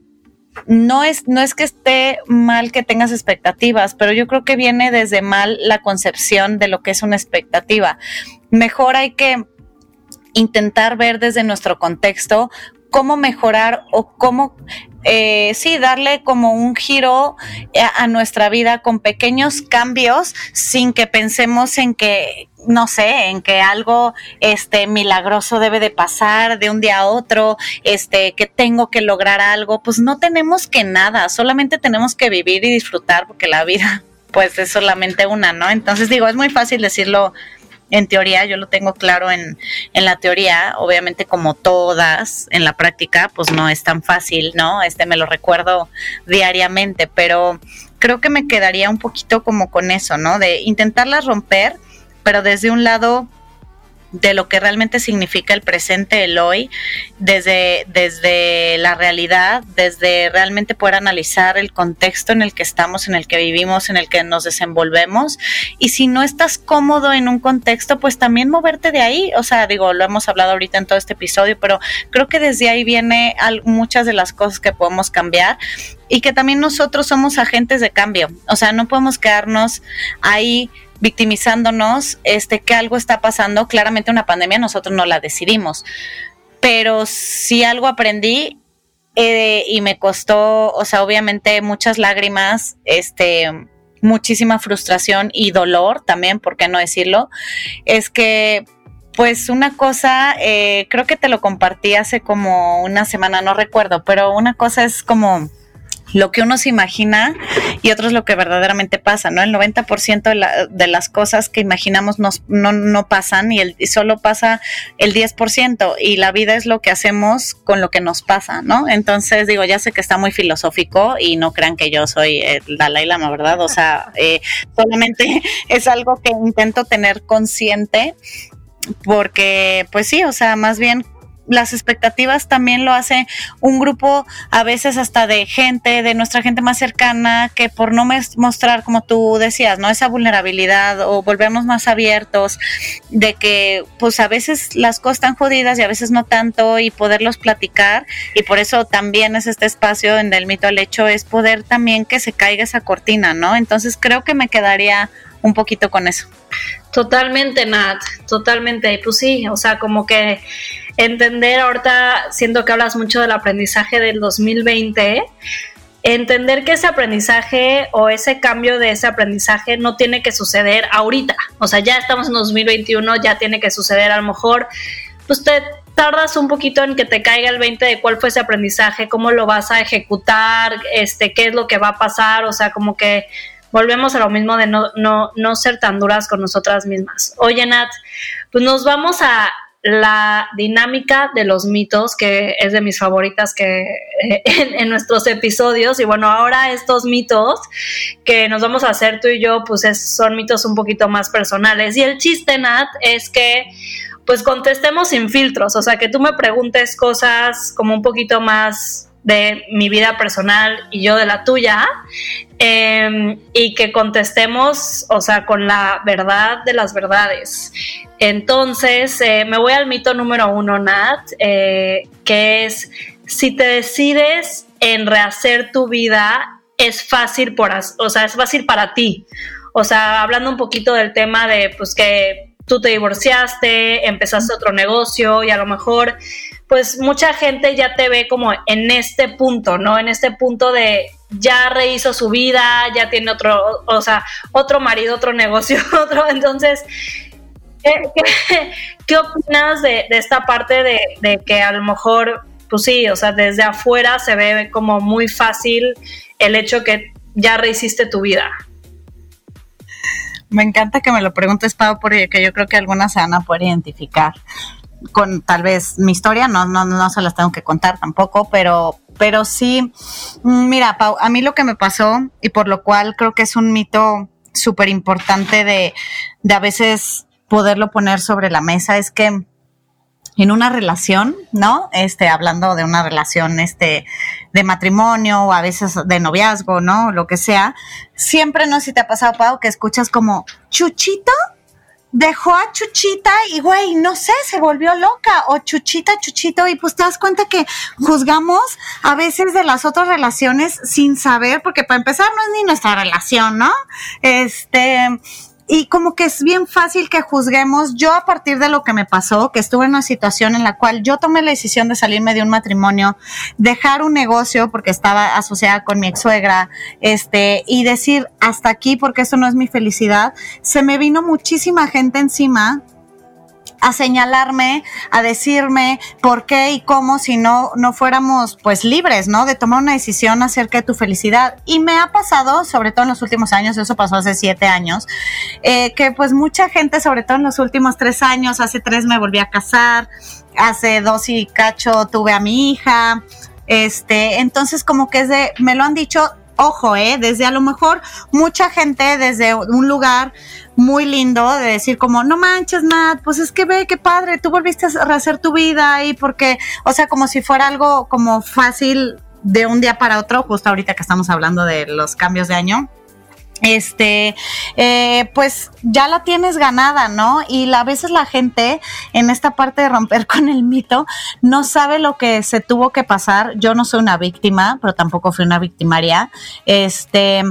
no es, no es que esté mal que tengas expectativas, pero yo creo que viene desde mal la concepción de lo que es una expectativa. Mejor hay que intentar ver desde nuestro contexto cómo mejorar o cómo, eh, sí, darle como un giro a, nuestra vida con pequeños cambios sin que pensemos en que, no sé, en que algo este milagroso debe de pasar de un día a otro, este que tengo que lograr algo, pues no tenemos que nada, solamente tenemos que vivir y disfrutar porque la vida pues es solamente una, ¿no? Entonces digo, es muy fácil decirlo en teoría, yo lo tengo claro en, en la teoría, obviamente como todas, en la práctica, pues no es tan fácil, ¿no? Este me lo recuerdo diariamente, pero creo que me quedaría un poquito como con eso, ¿no? De intentarlas romper, pero desde un lado de lo que realmente significa el presente, el hoy, desde, desde la realidad, desde realmente poder analizar el contexto en el que estamos, en el que vivimos, en el que nos desenvolvemos. Y si no estás cómodo en un contexto, pues también moverte de ahí. O sea, digo, lo hemos hablado ahorita en todo este episodio, pero creo que desde ahí viene muchas de las cosas que podemos cambiar y que también nosotros somos agentes de cambio. O sea, no podemos quedarnos ahí victimizándonos, este, que algo está pasando. Claramente una pandemia nosotros no la decidimos, pero si algo aprendí eh, y me costó, o sea, obviamente muchas lágrimas, este, muchísima frustración y dolor también, ¿por qué no decirlo? Es que pues una cosa, eh, creo que te lo compartí hace como una semana, no recuerdo, pero una cosa es como lo que uno se imagina y otro es lo que verdaderamente pasa, ¿no? El 90% de, de las cosas que imaginamos no, no pasan y, el, solo pasa el 10% y la vida es lo que hacemos con lo que nos pasa, ¿no? Entonces digo, ya sé que está muy filosófico y no crean que yo soy el Dalai Lama, ¿verdad? O sea, eh, solamente es algo que intento tener consciente porque pues sí, o sea, más bien las expectativas también lo hace un grupo a veces hasta de gente, de nuestra gente más cercana, que por no mostrar, como tú decías, ¿no? Esa vulnerabilidad o volvernos más abiertos, de que pues a veces las cosas están jodidas y a veces no tanto y poderlos platicar y por eso también es este espacio en el mito al hecho, es poder también que se caiga esa cortina, ¿no? Entonces creo que me quedaría un poquito con eso. Totalmente, Nat, totalmente. Pues sí, o sea, como que entender ahorita, siento que hablas mucho del aprendizaje del 2020, entender que ese aprendizaje o ese cambio de ese aprendizaje no tiene que suceder ahorita. O sea, ya estamos en 2021, ya tiene que suceder. A lo mejor, pues te tardas un poquito en que te caiga el 20 de cuál fue ese aprendizaje, cómo lo vas a ejecutar, este, qué es lo que va a pasar, o sea, como que volvemos a lo mismo de no, no, no ser tan duras con nosotras mismas. Oye, Nat, pues nos vamos a la dinámica de los mitos, que es de mis favoritas que eh, en, nuestros episodios. Y bueno, ahora estos mitos que nos vamos a hacer tú y yo, pues son mitos un poquito más personales. Y el chiste, Nat, es que pues contestemos sin filtros, o sea, que tú me preguntes cosas como un poquito más de mi vida personal y yo de la tuya, em, y que contestemos, o sea, con la verdad de las verdades. Entonces, eh, me voy al mito número uno, Nat, eh, que es, si te decides en rehacer tu vida, es fácil, por, o sea, es fácil para ti. O sea, hablando un poquito del tema de, pues, que tú te divorciaste, empezaste otro negocio y a lo mejor pues mucha gente ya te ve como en este punto, ¿no? En este punto de ya rehizo su vida, ya tiene otro, o sea, otro marido, otro negocio, otro. Entonces, ¿qué, opinas de, esta parte de, que a lo mejor, pues sí, o sea, desde afuera se ve como muy fácil el hecho que ya rehiciste tu vida? Me encanta que me lo preguntes, Pau, porque yo creo que algunas se van a poder identificar con tal vez mi historia, no, no, no se las tengo que contar tampoco, pero, pero sí, mm, mira, Pau, a mí lo que me pasó y por lo cual creo que es un mito súper importante de, de a veces poderlo poner sobre la mesa es que en una relación, ¿no? Este, hablando de una relación, este, de matrimonio o a veces de noviazgo, ¿no? Lo que sea, siempre, no sé si te ha pasado, Pau, que escuchas como, Chuchito, dejó a Chuchita y, güey, no sé, se volvió loca. O Chuchita, Chuchito, y pues te das cuenta que juzgamos a veces de las otras relaciones sin saber, porque para empezar no es ni nuestra relación, ¿no? Este, y como que es bien fácil que juzguemos. Yo a partir de lo que me pasó, que estuve en una situación en la cual yo tomé la decisión de salirme de un matrimonio, dejar un negocio porque estaba asociada con mi ex suegra, este, y decir hasta aquí porque eso no es mi felicidad, se me vino muchísima gente encima a señalarme, a decirme por qué y cómo si no, no fuéramos pues libres, ¿no? De tomar una decisión acerca de tu felicidad. Y me ha pasado, sobre todo en los últimos años, eso pasó hace siete años, eh, que pues mucha gente, sobre todo en los últimos tres años, hace tres me volví a casar, hace dos y cacho tuve a mi hija, este, entonces como que es de, me lo han dicho ojo, ¿eh? Desde a lo mejor mucha gente desde un lugar muy lindo de decir como, no manches, Nat, pues es que ve qué padre, tú volviste a rehacer tu vida y porque, o sea, como si fuera algo como fácil de un día para otro, justo ahorita que estamos hablando de los cambios de año este, eh, pues ya la tienes ganada, ¿no? Y a veces la gente en esta parte de romper con el mito no sabe lo que se tuvo que pasar. Yo no soy una víctima, pero tampoco fui una victimaria. Este,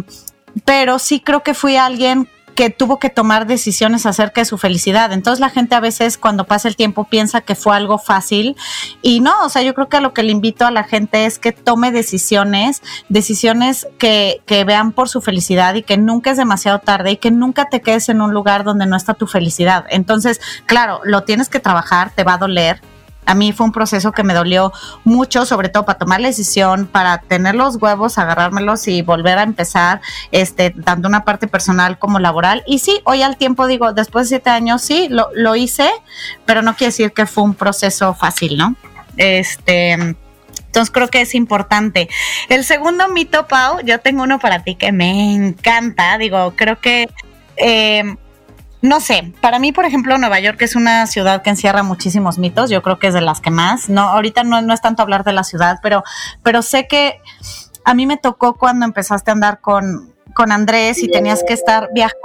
pero sí creo que fui alguien que tuvo que tomar decisiones acerca de su felicidad. Entonces la gente a veces cuando pasa el tiempo piensa que fue algo fácil y no, o sea, yo creo que lo que le invito a la gente es que tome decisiones, decisiones que, que vean por su felicidad y que nunca es demasiado tarde y que nunca te quedes en un lugar donde no está tu felicidad. Entonces, claro, lo tienes que trabajar, te va a doler, a mí fue un proceso que me dolió mucho, sobre todo para tomar la decisión, para tener los huevos, agarrármelos y volver a empezar, este, tanto una parte personal como laboral. Y sí, hoy al tiempo digo, después de siete años, sí, lo, lo hice, pero no quiere decir que fue un proceso fácil, ¿no? Este, entonces creo que es importante. El segundo mito, Pau, yo tengo uno para ti que me encanta. Digo, creo que eh, no sé, para mí, por ejemplo, Nueva York es una ciudad que encierra muchísimos mitos, yo creo que es de las que más. No, ahorita no, es tanto hablar de la ciudad, pero, pero sé que a mí me tocó cuando empezaste a andar con, con Andrés y tenías que estar viajando,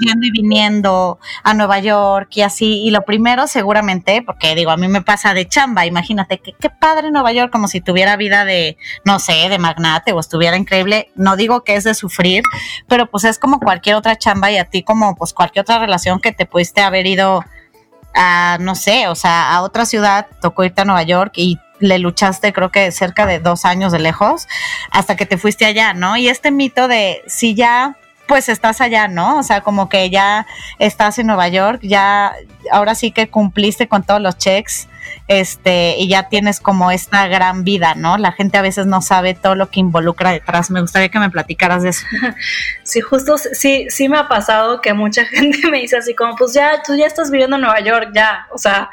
yendo y viniendo a Nueva York y así. Y lo primero, seguramente, porque digo, a mí me pasa de chamba, imagínate que qué padre Nueva York, como si tuviera vida de, no sé, de magnate o estuviera increíble. No digo que es de sufrir, pero pues es como cualquier otra chamba y a ti como pues cualquier otra relación que te pudiste haber ido a, no sé, o sea, a otra ciudad, tocó irte a Nueva York y le luchaste creo que cerca de dos años de lejos hasta que te fuiste allá, ¿no? Y este mito de si ya pues estás allá, ¿no? O sea, como que ya estás en Nueva York, ya ahora sí que cumpliste con todos los checks, este, y ya tienes como esta gran vida, ¿no? La gente a veces no sabe todo lo que involucra detrás. Me gustaría que me platicaras de eso. Sí, justo, sí, sí me ha pasado que mucha gente me dice así como, pues ya, tú ya estás viviendo en Nueva York, ya, o sea,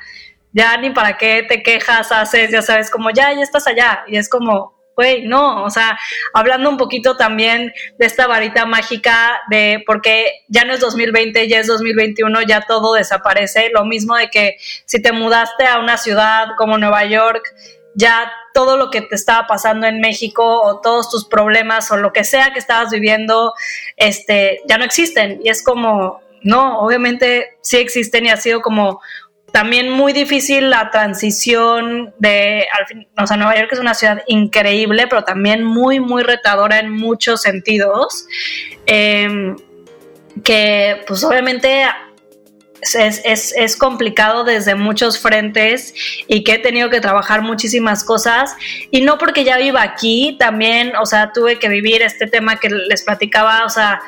ya ni para qué te quejas, haces, ya sabes, como ya, ya estás allá. Y es como, güey, no, o sea, hablando un poquito también de esta varita mágica de porque ya no es 2020, ya es 2021, ya todo desaparece. Lo mismo de que si te mudaste a una ciudad como Nueva York, ya todo lo que te estaba pasando en México o todos tus problemas o lo que sea que estabas viviendo, este, ya no existen. Y es como, no, obviamente sí existen y ha sido como también muy difícil la transición de, al fin, o sea, Nueva York es una ciudad increíble, pero también muy, muy retadora en muchos sentidos, em, que pues obviamente es, es, es, complicado desde muchos frentes y que he tenido que trabajar muchísimas cosas. Y no porque ya viva aquí, también, o sea, tuve que vivir este tema que les platicaba, o sea,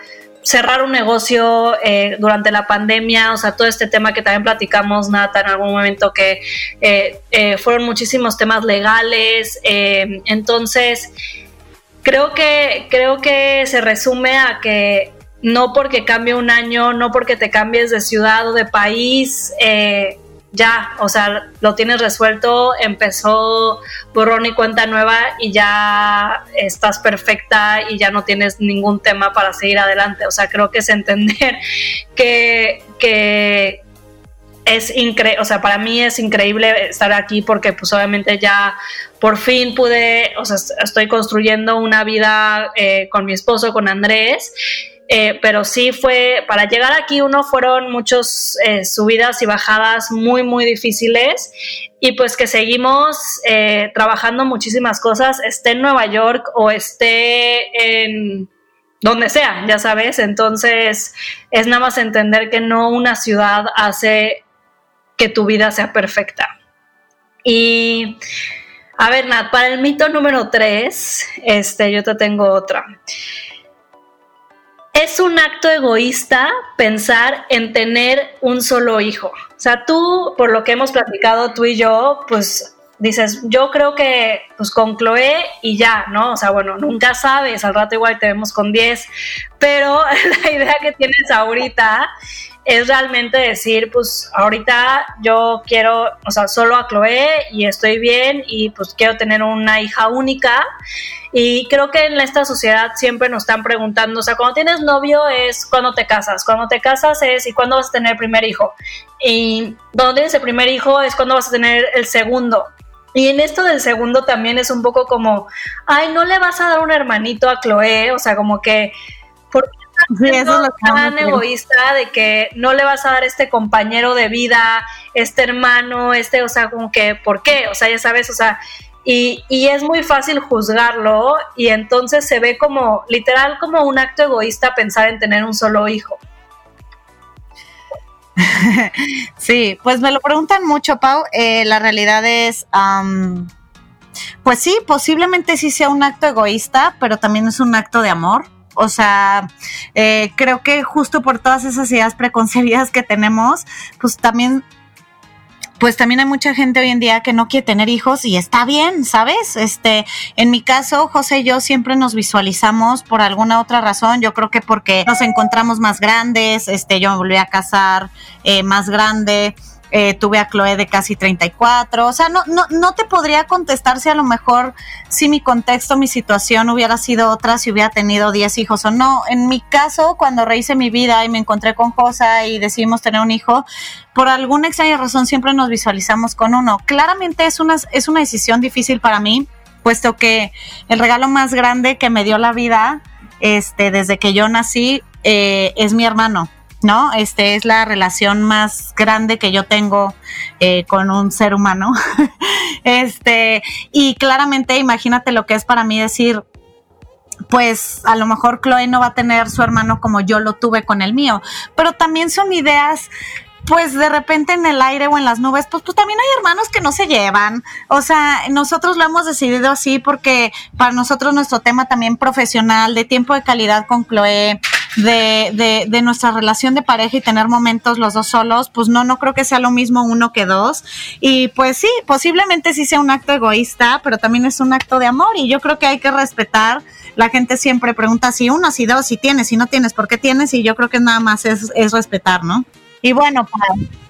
cerrar un negocio eh, durante la pandemia, o sea, todo este tema que también platicamos, Nata, en algún momento, que eh, eh, fueron muchísimos temas legales. entonces, creo que, creo que se resume a que no porque cambie un año, no porque te cambies de ciudad o de país, ya, o sea, lo tienes resuelto, empezó borrón y cuenta nueva y ya estás perfecta y ya no tienes ningún tema para seguir adelante. O sea, creo que es entender que, que es increíble, o sea, para mí es increíble estar aquí porque pues obviamente ya por fin pude, o sea, estoy construyendo una vida eh, con mi esposo, con Andrés eh, pero sí fue, para llegar aquí uno fueron muchas eh, subidas y bajadas muy, muy difíciles. Y pues que seguimos eh, trabajando muchísimas cosas, esté en Nueva York o esté en donde sea, ya sabes, entonces es nada más entender que no una ciudad hace que tu vida sea perfecta. Y a ver, Nat, para el mito número tres, este, yo te tengo otra es un acto egoísta pensar en tener un solo hijo. O sea, tú, por lo que hemos platicado tú y yo, pues dices, yo creo que pues con Chloe y ya, ¿no? O sea, bueno, nunca sabes, al rato igual te vemos con 10, pero la idea que tienes ahorita es realmente decir, pues ahorita yo quiero, o sea, solo a Chloe y estoy bien y pues quiero tener una hija única. Y creo que en esta sociedad siempre nos están preguntando, o sea, cuando tienes novio es cuando te casas, cuando te casas es y cuándo vas a tener el primer hijo. Y cuando tienes el primer hijo es cuando vas a tener el segundo. Y en esto del segundo también es un poco como, ay, no le vas a dar un hermanito a Chloe, o sea, como que, ¿por sí, eso es tan egoísta de que no le vas a dar este compañero de vida, este hermano, este, o sea, como que, ¿por qué? O sea, ya sabes, o sea, y, y, es muy fácil juzgarlo y entonces se ve como, literal, como un acto egoísta pensar en tener un solo hijo. sí, pues me lo preguntan mucho, Pau. Eh, la realidad es, pues sí, posiblemente sí sea un acto egoísta, pero también es un acto de amor. O sea, eh, creo que justo por todas esas ideas preconcebidas que tenemos, pues también pues también hay mucha gente hoy en día que no quiere tener hijos y está bien, ¿sabes? Este, en mi caso, José y yo siempre nos visualizamos por alguna otra razón. Yo creo que porque nos encontramos más grandes, este, yo me volví a casar eh, más grande. Eh, tuve a Chloe de casi 34, o sea, no, no, no te podría contestar si a lo mejor, si mi contexto, mi situación hubiera sido otra, si hubiera tenido 10 hijos o no. En mi caso, cuando rehice mi vida y me encontré con Josa y decidimos tener un hijo, por alguna extraña razón siempre nos visualizamos con uno. Claramente es una, es una decisión difícil para mí, puesto que el regalo más grande que me dio la vida, este, desde que yo nací, eh, es mi hermano. ¿No? Este es la relación más grande que yo tengo eh, con un ser humano. este, y claramente imagínate lo que es para mí decir, pues a lo mejor Chloe no va a tener su hermano como yo lo tuve con el mío, pero también son ideas pues de repente en el aire o en las nubes, pues, pues también hay hermanos que no se llevan. O sea, nosotros lo hemos decidido así porque para nosotros nuestro tema también profesional, de tiempo de calidad con Chloe, de, de, de, nuestra relación de pareja y tener momentos los dos solos, pues no, no creo que sea lo mismo uno que dos. Y pues sí, posiblemente sí sea un acto egoísta, pero también es un acto de amor y yo creo que hay que respetar. La gente siempre pregunta si uno, si dos, si tienes, si no tienes, ¿por qué tienes? Y yo creo que nada más es, es respetar, ¿no? Y bueno,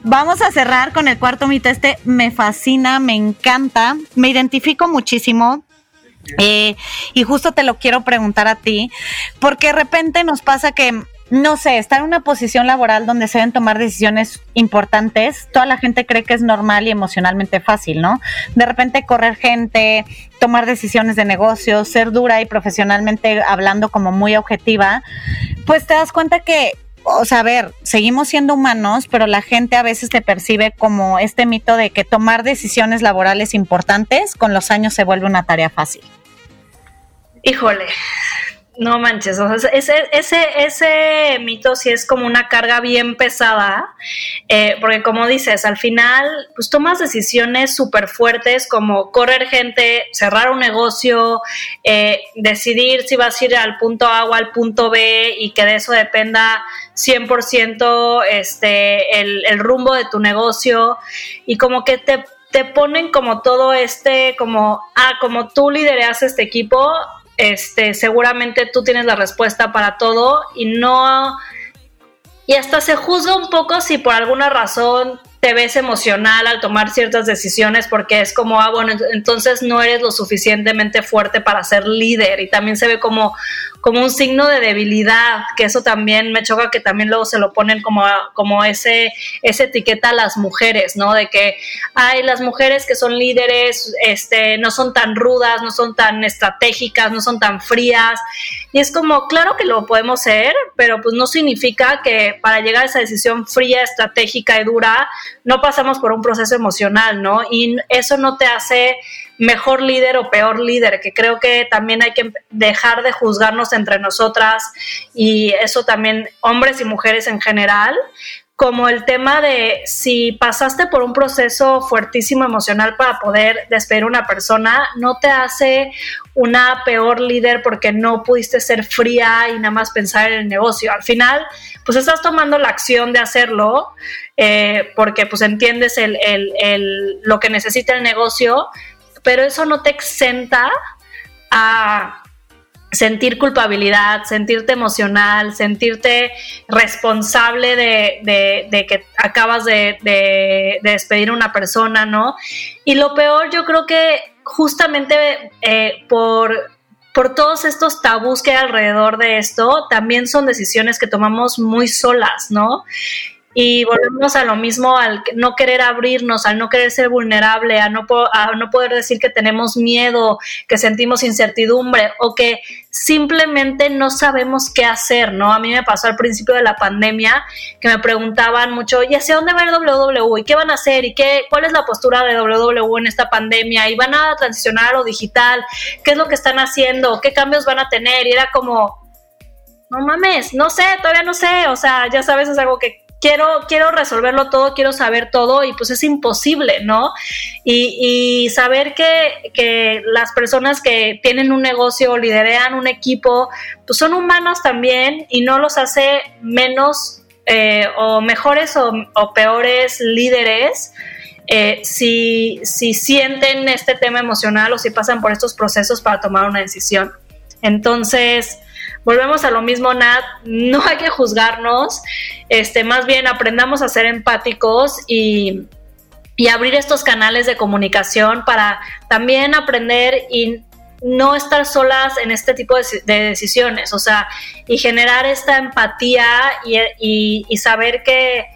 vamos a cerrar con el cuarto mito. Este me fascina, me encanta, me identifico muchísimo. Eh, y justo te lo quiero preguntar a ti, porque de repente nos pasa que, no sé, estar en una posición laboral donde se deben tomar decisiones importantes, toda la gente cree que es normal y emocionalmente fácil, ¿no? De repente correr gente, tomar decisiones de negocio, ser dura y profesionalmente hablando como muy objetiva, pues te das cuenta que o sea, a ver, seguimos siendo humanos, pero la gente a veces te percibe como este mito de que tomar decisiones laborales importantes con los años se vuelve una tarea fácil. Híjole, no manches, o sea, ese, ese, ese mito sí es como una carga bien pesada, eh, porque como dices, al final, pues tomas decisiones súper fuertes como correr gente, cerrar un negocio, eh, decidir si vas a ir al punto A o al punto B y que de eso dependa 100% este, el, el rumbo de tu negocio. Y como que te te ponen como todo este, como, ah, como tú lideras este equipo, este, seguramente tú tienes la respuesta para todo y no... Y hasta se juzga un poco si por alguna razón te ves emocional al tomar ciertas decisiones porque es como, ah, bueno, entonces no eres lo suficientemente fuerte para ser líder y también se ve como, como un signo de debilidad, que eso también me choca que también luego se lo ponen como, como ese, esa etiqueta a las mujeres, ¿no? De que, ay, las mujeres que son líderes, este, no son tan rudas, no son tan estratégicas, no son tan frías. Y es como, claro que lo podemos ser, pero pues no significa que para llegar a esa decisión fría, estratégica y dura, no pasamos por un proceso emocional, ¿no? Y eso no te hace mejor líder o peor líder, que creo que también hay que dejar de juzgarnos entre nosotras y eso también hombres y mujeres en general, como el tema de si pasaste por un proceso fuertísimo emocional para poder despedir a una persona, no te hace una peor líder porque no pudiste ser fría y nada más pensar en el negocio. Al final, pues estás tomando la acción de hacerlo eh, porque pues entiendes el, lo que necesita el negocio, pero eso no te exenta a sentir culpabilidad, sentirte emocional, sentirte responsable de, que acabas de, despedir a una persona, ¿no? Y lo peor, yo creo que justamente eh, por, por todos estos tabús que hay alrededor de esto, también son decisiones que tomamos muy solas, ¿no? Y volvemos a lo mismo, al no querer abrirnos, al no querer ser vulnerable, a no, a no poder decir que tenemos miedo, que sentimos incertidumbre o que simplemente no sabemos qué hacer, ¿no? A mí me pasó al principio de la pandemia que me preguntaban mucho, ¿y hacia dónde va el WWE? ¿Y qué van a hacer? ¿Y qué, cuál es la postura de WWE en esta pandemia? ¿Y van a transicionar a lo digital? ¿Qué es lo que están haciendo? ¿Qué cambios van a tener? Y era como, no mames, no sé, todavía no sé, o sea, ya sabes, es algo que quiero, quiero resolverlo todo, quiero saber todo y pues es imposible, ¿no? Y, saber que, que, las personas que tienen un negocio, liderean un equipo, pues son humanos también y no los hace menos eh, o mejores o, peores líderes. Eh, si, si sienten este tema emocional o si pasan por estos procesos para tomar una decisión. Entonces, volvemos a lo mismo, Nat, no hay que juzgarnos, este, más bien aprendamos a ser empáticos y, abrir estos canales de comunicación para también aprender y no estar solas en este tipo de, decisiones, o sea, y generar esta empatía y, y, saber que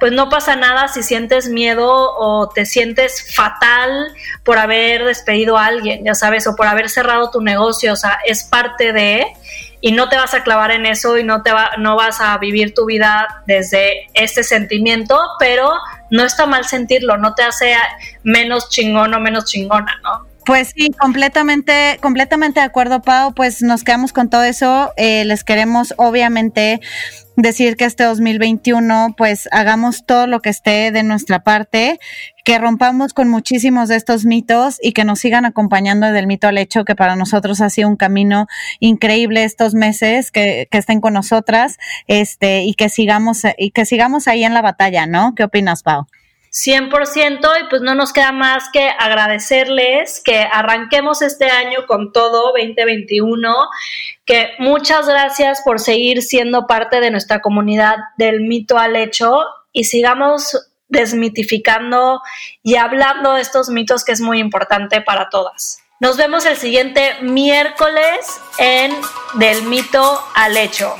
pues no pasa nada si sientes miedo o te sientes fatal por haber despedido a alguien, ya sabes, o por haber cerrado tu negocio, o sea, es parte de y no te vas a clavar en eso y no te va, no vas a vivir tu vida desde este sentimiento, pero no está mal sentirlo, no te hace menos chingón o menos chingona, ¿no? Pues sí, completamente, completamente de acuerdo, Pau. Pues nos quedamos con todo eso. Eh, les queremos, obviamente, decir que este 2021 pues hagamos todo lo que esté de nuestra parte, que rompamos con muchísimos de estos mitos y que nos sigan acompañando del mito al hecho, que para nosotros ha sido un camino increíble estos meses, que, que estén con nosotras, este, y que sigamos, y que sigamos ahí en la batalla, ¿no? ¿Qué opinas, Pau? 100% y pues no nos queda más que agradecerles que arranquemos este año con todo 2021, que muchas gracias por seguir siendo parte de nuestra comunidad del mito al hecho y sigamos desmitificando y hablando de estos mitos que es muy importante para todas. Nos vemos el siguiente miércoles en Del mito al hecho.